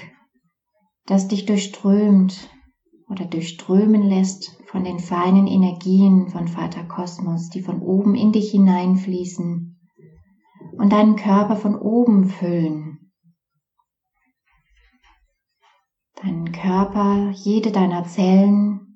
das dich durchströmt oder durchströmen lässt von den feinen Energien von Vater Kosmos, die von oben in dich hineinfließen und deinen Körper von oben füllen. Deinen Körper, jede deiner Zellen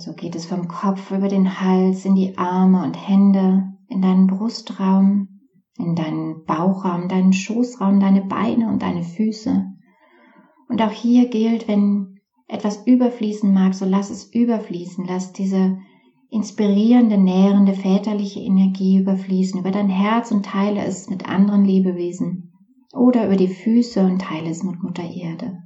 so geht es vom Kopf über den Hals in die Arme und Hände, in deinen Brustraum, in deinen Bauchraum, deinen Schoßraum, deine Beine und deine Füße. Und auch hier gilt, wenn etwas überfließen mag, so lass es überfließen, lass diese inspirierende, nährende, väterliche Energie überfließen über dein Herz und teile es mit anderen Lebewesen oder über die Füße und teile es mit Mutter Erde.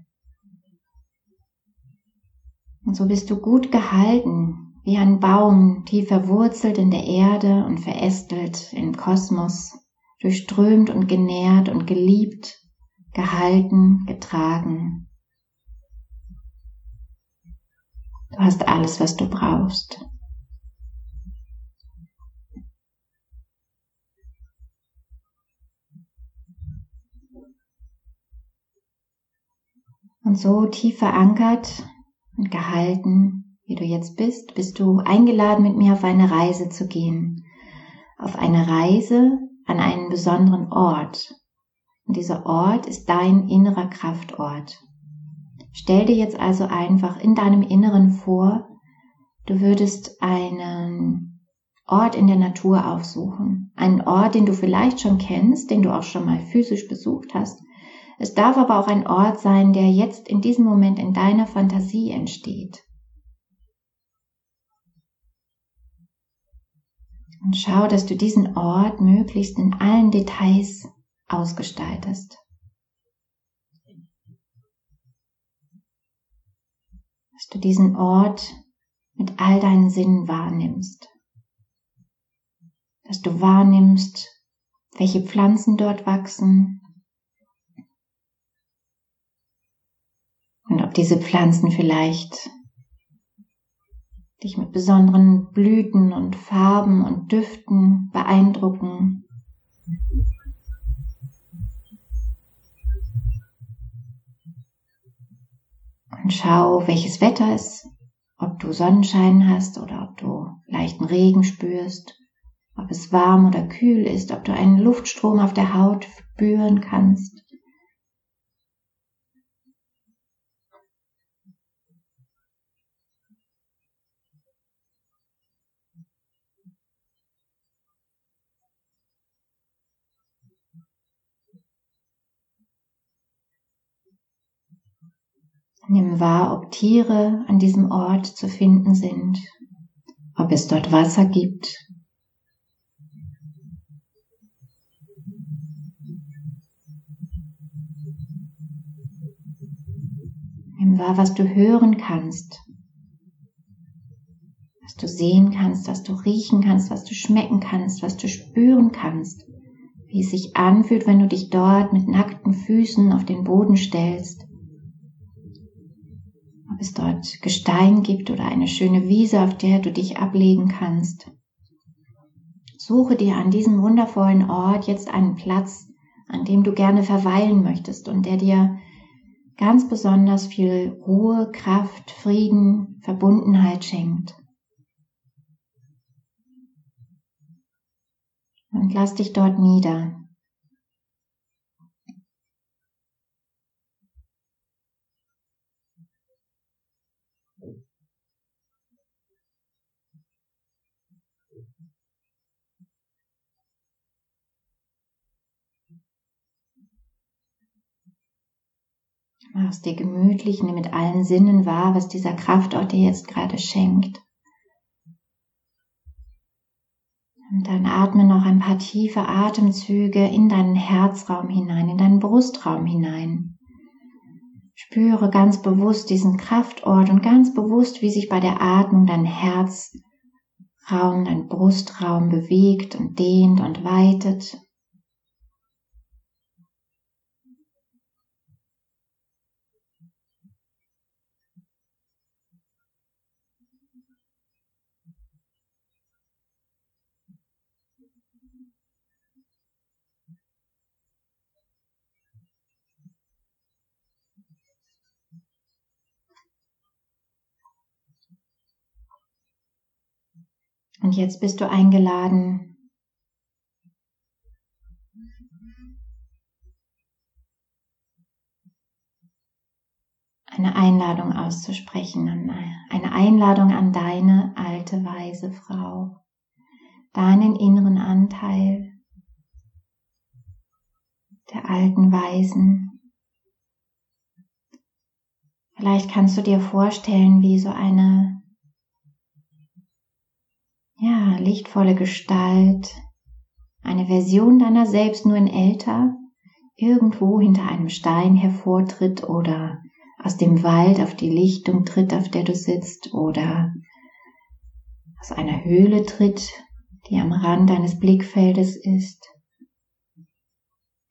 Und so bist du gut gehalten, wie ein Baum, tief verwurzelt in der Erde und verästelt im Kosmos, durchströmt und genährt und geliebt, gehalten, getragen. Du hast alles, was du brauchst. Und so tief verankert und gehalten, wie du jetzt bist, bist du eingeladen, mit mir auf eine Reise zu gehen. Auf eine Reise an einen besonderen Ort. Und dieser Ort ist dein innerer Kraftort. Stell dir jetzt also einfach in deinem Inneren vor, du würdest einen Ort in der Natur aufsuchen. Einen Ort, den du vielleicht schon kennst, den du auch schon mal physisch besucht hast es darf aber auch ein Ort sein, der jetzt in diesem Moment in deiner Fantasie entsteht. Und schau, dass du diesen Ort möglichst in allen Details ausgestaltest. Dass du diesen Ort mit all deinen Sinnen wahrnimmst. Dass du wahrnimmst, welche Pflanzen dort wachsen, und ob diese Pflanzen vielleicht dich mit besonderen Blüten und Farben und Düften beeindrucken. Und schau, welches Wetter ist, ob du Sonnenschein hast oder ob du leichten Regen spürst, ob es warm oder kühl ist, ob du einen Luftstrom auf der Haut spüren kannst. Nimm wahr, ob Tiere an diesem Ort zu finden sind, ob es dort Wasser gibt. Nimm wahr, was du hören kannst, was du sehen kannst, was du riechen kannst, was du schmecken kannst, was du spüren kannst, wie es sich anfühlt, wenn du dich dort mit nackten Füßen auf den Boden stellst es dort Gestein gibt oder eine schöne Wiese, auf der du dich ablegen kannst. Suche dir an diesem wundervollen Ort jetzt einen Platz, an dem du gerne verweilen möchtest und der dir ganz besonders viel Ruhe, Kraft, Frieden, Verbundenheit schenkt. Und lass dich dort nieder. Mach es dir gemütlich, nimm mit allen Sinnen wahr, was dieser Kraftort dir jetzt gerade schenkt. Und dann atme noch ein paar tiefe Atemzüge in deinen Herzraum hinein, in deinen Brustraum hinein. Spüre ganz bewusst diesen Kraftort und ganz bewusst, wie sich bei der Atmung dein Herzraum, dein Brustraum bewegt und dehnt und weitet. Und jetzt bist du eingeladen, eine Einladung auszusprechen, eine Einladung an deine alte weise Frau, deinen inneren Anteil der alten Weisen. Vielleicht kannst du dir vorstellen, wie so eine ja, lichtvolle Gestalt, eine Version deiner selbst nur in älter, irgendwo hinter einem Stein hervortritt oder aus dem Wald auf die Lichtung tritt, auf der du sitzt oder aus einer Höhle tritt, die am Rand deines Blickfeldes ist.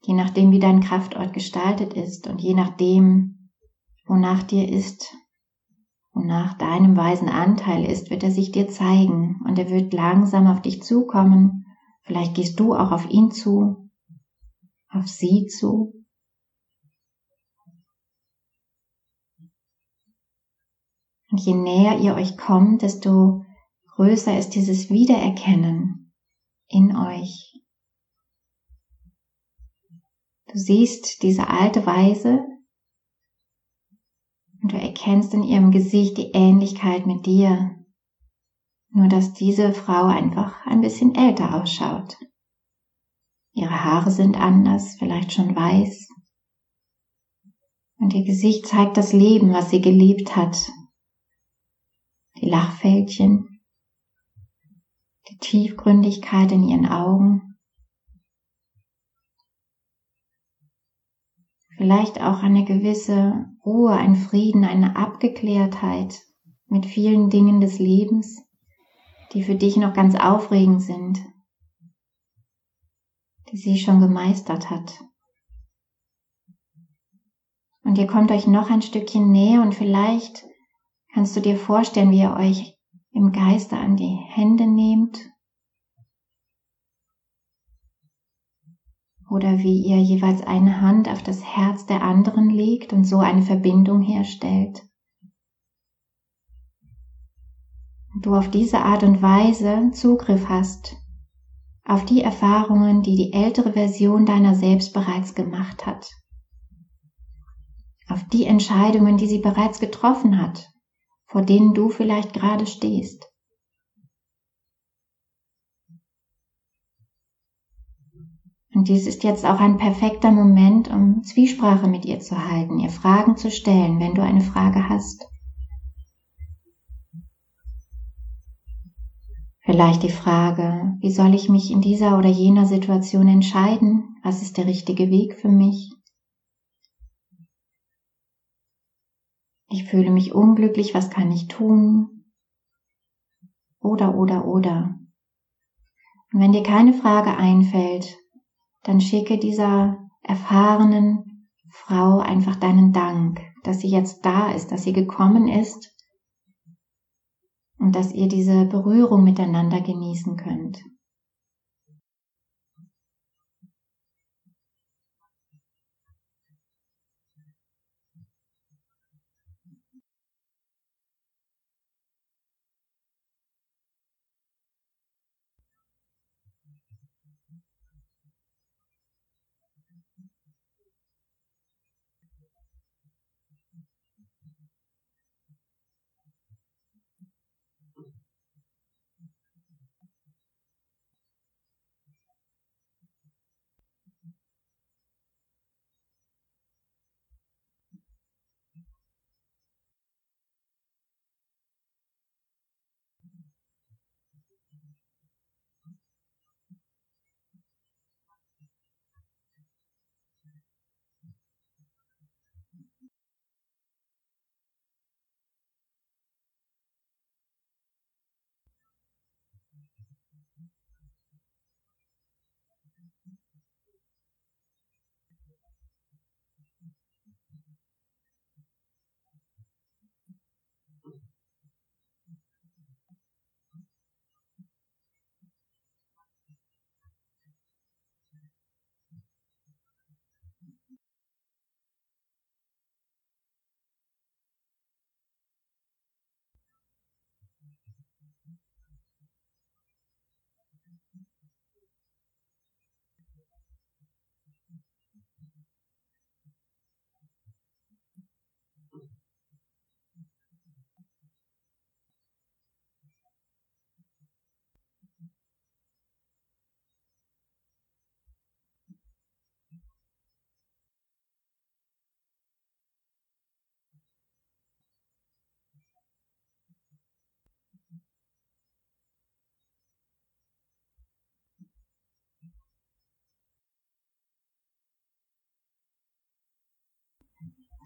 Je nachdem, wie dein Kraftort gestaltet ist und je nachdem, wonach dir ist, und nach deinem weisen Anteil ist, wird er sich dir zeigen und er wird langsam auf dich zukommen. Vielleicht gehst du auch auf ihn zu, auf sie zu. Und je näher ihr euch kommt, desto größer ist dieses Wiedererkennen in euch. Du siehst diese alte Weise, und du erkennst in ihrem Gesicht die Ähnlichkeit mit dir. Nur dass diese Frau einfach ein bisschen älter ausschaut. Ihre Haare sind anders, vielleicht schon weiß. Und ihr Gesicht zeigt das Leben, was sie gelebt hat. Die Lachfältchen, die Tiefgründigkeit in ihren Augen. Vielleicht auch eine gewisse Ruhe, ein Frieden, eine Abgeklärtheit mit vielen Dingen des Lebens, die für dich noch ganz aufregend sind, die sie schon gemeistert hat. Und ihr kommt euch noch ein Stückchen näher und vielleicht kannst du dir vorstellen, wie ihr euch im Geiste an die Hände nehmt oder wie ihr jeweils eine Hand auf das Herz der anderen legt und so eine Verbindung herstellt. Du auf diese Art und Weise Zugriff hast auf die Erfahrungen, die die ältere Version deiner selbst bereits gemacht hat, auf die Entscheidungen, die sie bereits getroffen hat vor denen du vielleicht gerade stehst. Und dies ist jetzt auch ein perfekter Moment, um Zwiesprache mit ihr zu halten, ihr Fragen zu stellen, wenn du eine Frage hast. Vielleicht die Frage, wie soll ich mich in dieser oder jener Situation entscheiden? Was ist der richtige Weg für mich? Ich fühle mich unglücklich, was kann ich tun? Oder, oder, oder. Und wenn dir keine Frage einfällt, dann schicke dieser erfahrenen Frau einfach deinen Dank, dass sie jetzt da ist, dass sie gekommen ist und dass ihr diese Berührung miteinander genießen könnt.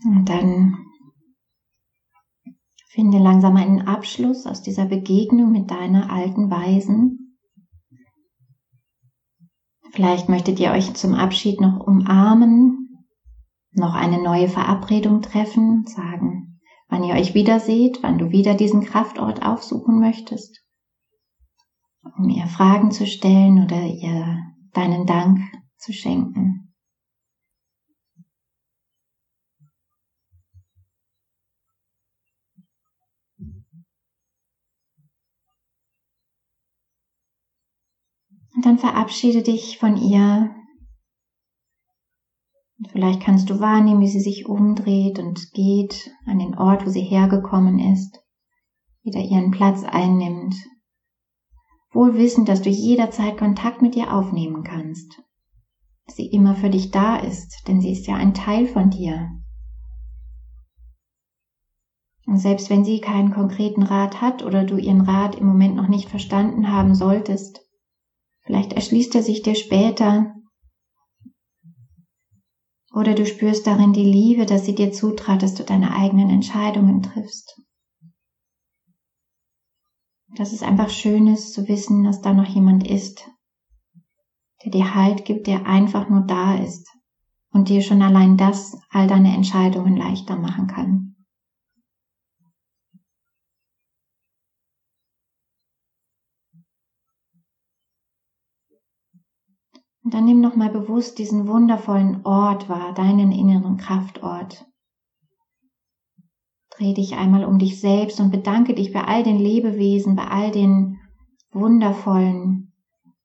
Und dann finde langsam einen Abschluss aus dieser Begegnung mit deiner alten Weisen. Vielleicht möchtet ihr euch zum Abschied noch umarmen, noch eine neue Verabredung treffen, sagen, wann ihr euch wieder seht, wann du wieder diesen Kraftort aufsuchen möchtest, um ihr Fragen zu stellen oder ihr deinen Dank zu schenken. Und dann verabschiede dich von ihr. Und vielleicht kannst du wahrnehmen, wie sie sich umdreht und geht an den Ort, wo sie hergekommen ist, wieder ihren Platz einnimmt. Wohl wissend, dass du jederzeit Kontakt mit ihr aufnehmen kannst. Sie immer für dich da ist, denn sie ist ja ein Teil von dir. Und selbst wenn sie keinen konkreten Rat hat oder du ihren Rat im Moment noch nicht verstanden haben solltest, Vielleicht erschließt er sich dir später. Oder du spürst darin die Liebe, dass sie dir zutraut, dass du deine eigenen Entscheidungen triffst. Dass es einfach schön ist zu wissen, dass da noch jemand ist, der dir Halt gibt, der einfach nur da ist und dir schon allein das all deine Entscheidungen leichter machen kann. Und dann nimm nochmal bewusst diesen wundervollen Ort wahr, deinen inneren Kraftort. Dreh dich einmal um dich selbst und bedanke dich bei all den Lebewesen, bei all den wundervollen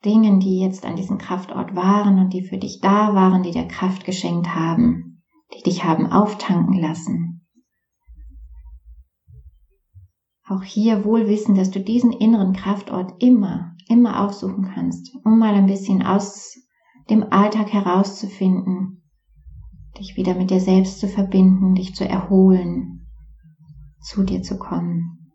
Dingen, die jetzt an diesem Kraftort waren und die für dich da waren, die dir Kraft geschenkt haben, die dich haben auftanken lassen. Auch hier wohl wissen, dass du diesen inneren Kraftort immer, immer aufsuchen kannst, um mal ein bisschen aus dem Alltag herauszufinden, dich wieder mit dir selbst zu verbinden, dich zu erholen, zu dir zu kommen.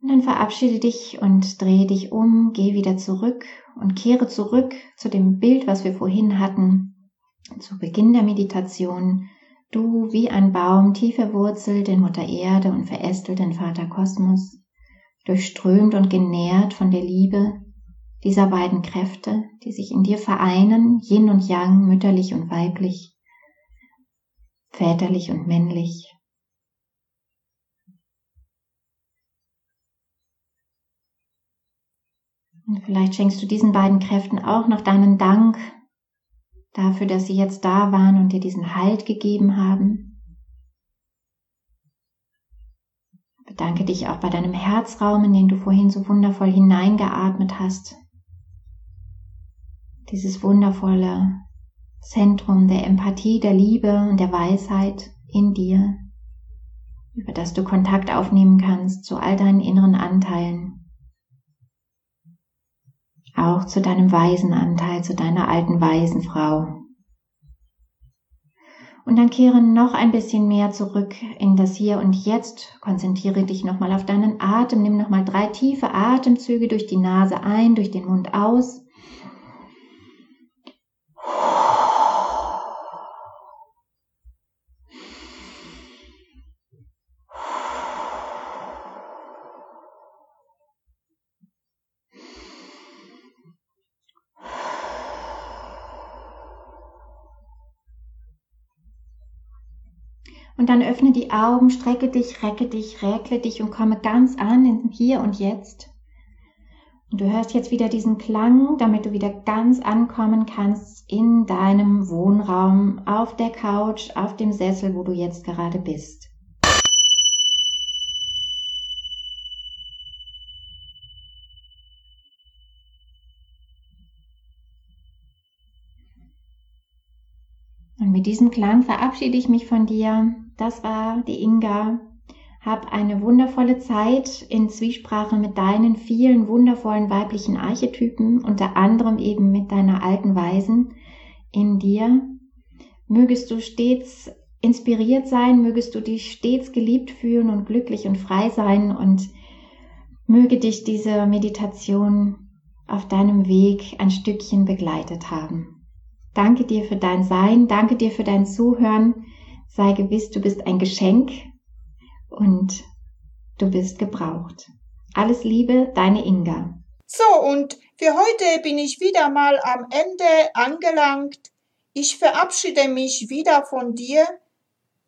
Und dann verabschiede dich und drehe dich um, geh wieder zurück und kehre zurück zu dem Bild, was wir vorhin hatten, zu Beginn der Meditation. Du wie ein Baum tief verwurzelt in Mutter Erde und verästelt in Vater Kosmos, durchströmt und genährt von der Liebe, dieser beiden Kräfte, die sich in dir vereinen, Yin und Yang, mütterlich und weiblich, väterlich und männlich. Und vielleicht schenkst du diesen beiden Kräften auch noch deinen Dank dafür, dass sie jetzt da waren und dir diesen Halt gegeben haben. Bedanke dich auch bei deinem Herzraum, in den du vorhin so wundervoll hineingeatmet hast dieses wundervolle Zentrum der Empathie, der Liebe und der Weisheit in dir, über das du Kontakt aufnehmen kannst zu all deinen inneren Anteilen, auch zu deinem weisen Anteil, zu deiner alten weisen Frau. Und dann kehre noch ein bisschen mehr zurück in das Hier und Jetzt. Konzentriere dich nochmal auf deinen Atem. Nimm nochmal drei tiefe Atemzüge durch die Nase ein, durch den Mund aus. Und dann öffne die Augen, strecke dich, recke dich, räkle dich und komme ganz an in Hier und Jetzt. Und du hörst jetzt wieder diesen Klang, damit du wieder ganz ankommen kannst in deinem Wohnraum, auf der Couch, auf dem Sessel, wo du jetzt gerade bist. Und mit diesem Klang verabschiede ich mich von dir. Das war die Inga. Hab eine wundervolle Zeit in Zwiesprache mit deinen vielen wundervollen weiblichen Archetypen, unter anderem eben mit deiner alten Weisen in dir. Mögest du stets inspiriert sein, mögest du dich stets geliebt fühlen und glücklich und frei sein und möge dich diese Meditation auf deinem Weg ein Stückchen begleitet haben. Danke dir für dein Sein, danke dir für dein Zuhören. Sei gewiss, du bist ein Geschenk und du bist gebraucht. Alles Liebe, deine Inga. So, und für heute bin ich wieder mal am Ende angelangt. Ich verabschiede mich wieder von dir.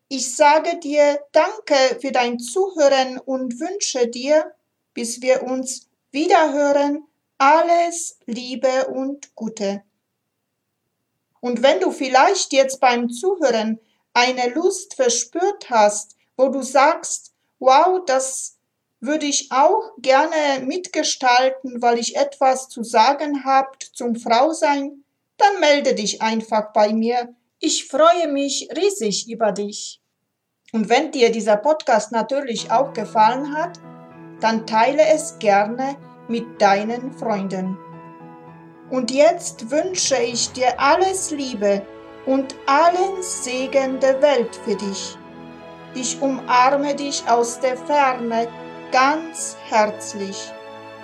Ich sage dir Danke für dein Zuhören und wünsche dir, bis wir uns wiederhören, alles Liebe und Gute. Und wenn du vielleicht jetzt beim Zuhören eine Lust verspürt hast, wo du sagst, wow, das würde ich auch gerne mitgestalten, weil ich etwas zu sagen habt zum Frausein, dann melde dich einfach bei mir. Ich freue mich riesig über dich. Und wenn dir dieser Podcast natürlich auch gefallen hat, dann teile es gerne mit deinen Freunden. Und jetzt wünsche ich dir alles Liebe und allen Segen der Welt für dich. Ich umarme dich aus der Ferne ganz herzlich.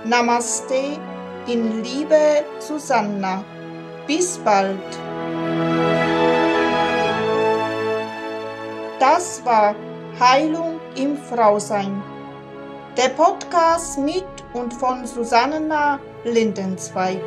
Namaste in Liebe Susanna. Bis bald. Das war Heilung im Frausein. Der Podcast mit und von Susanna Lindenzweig.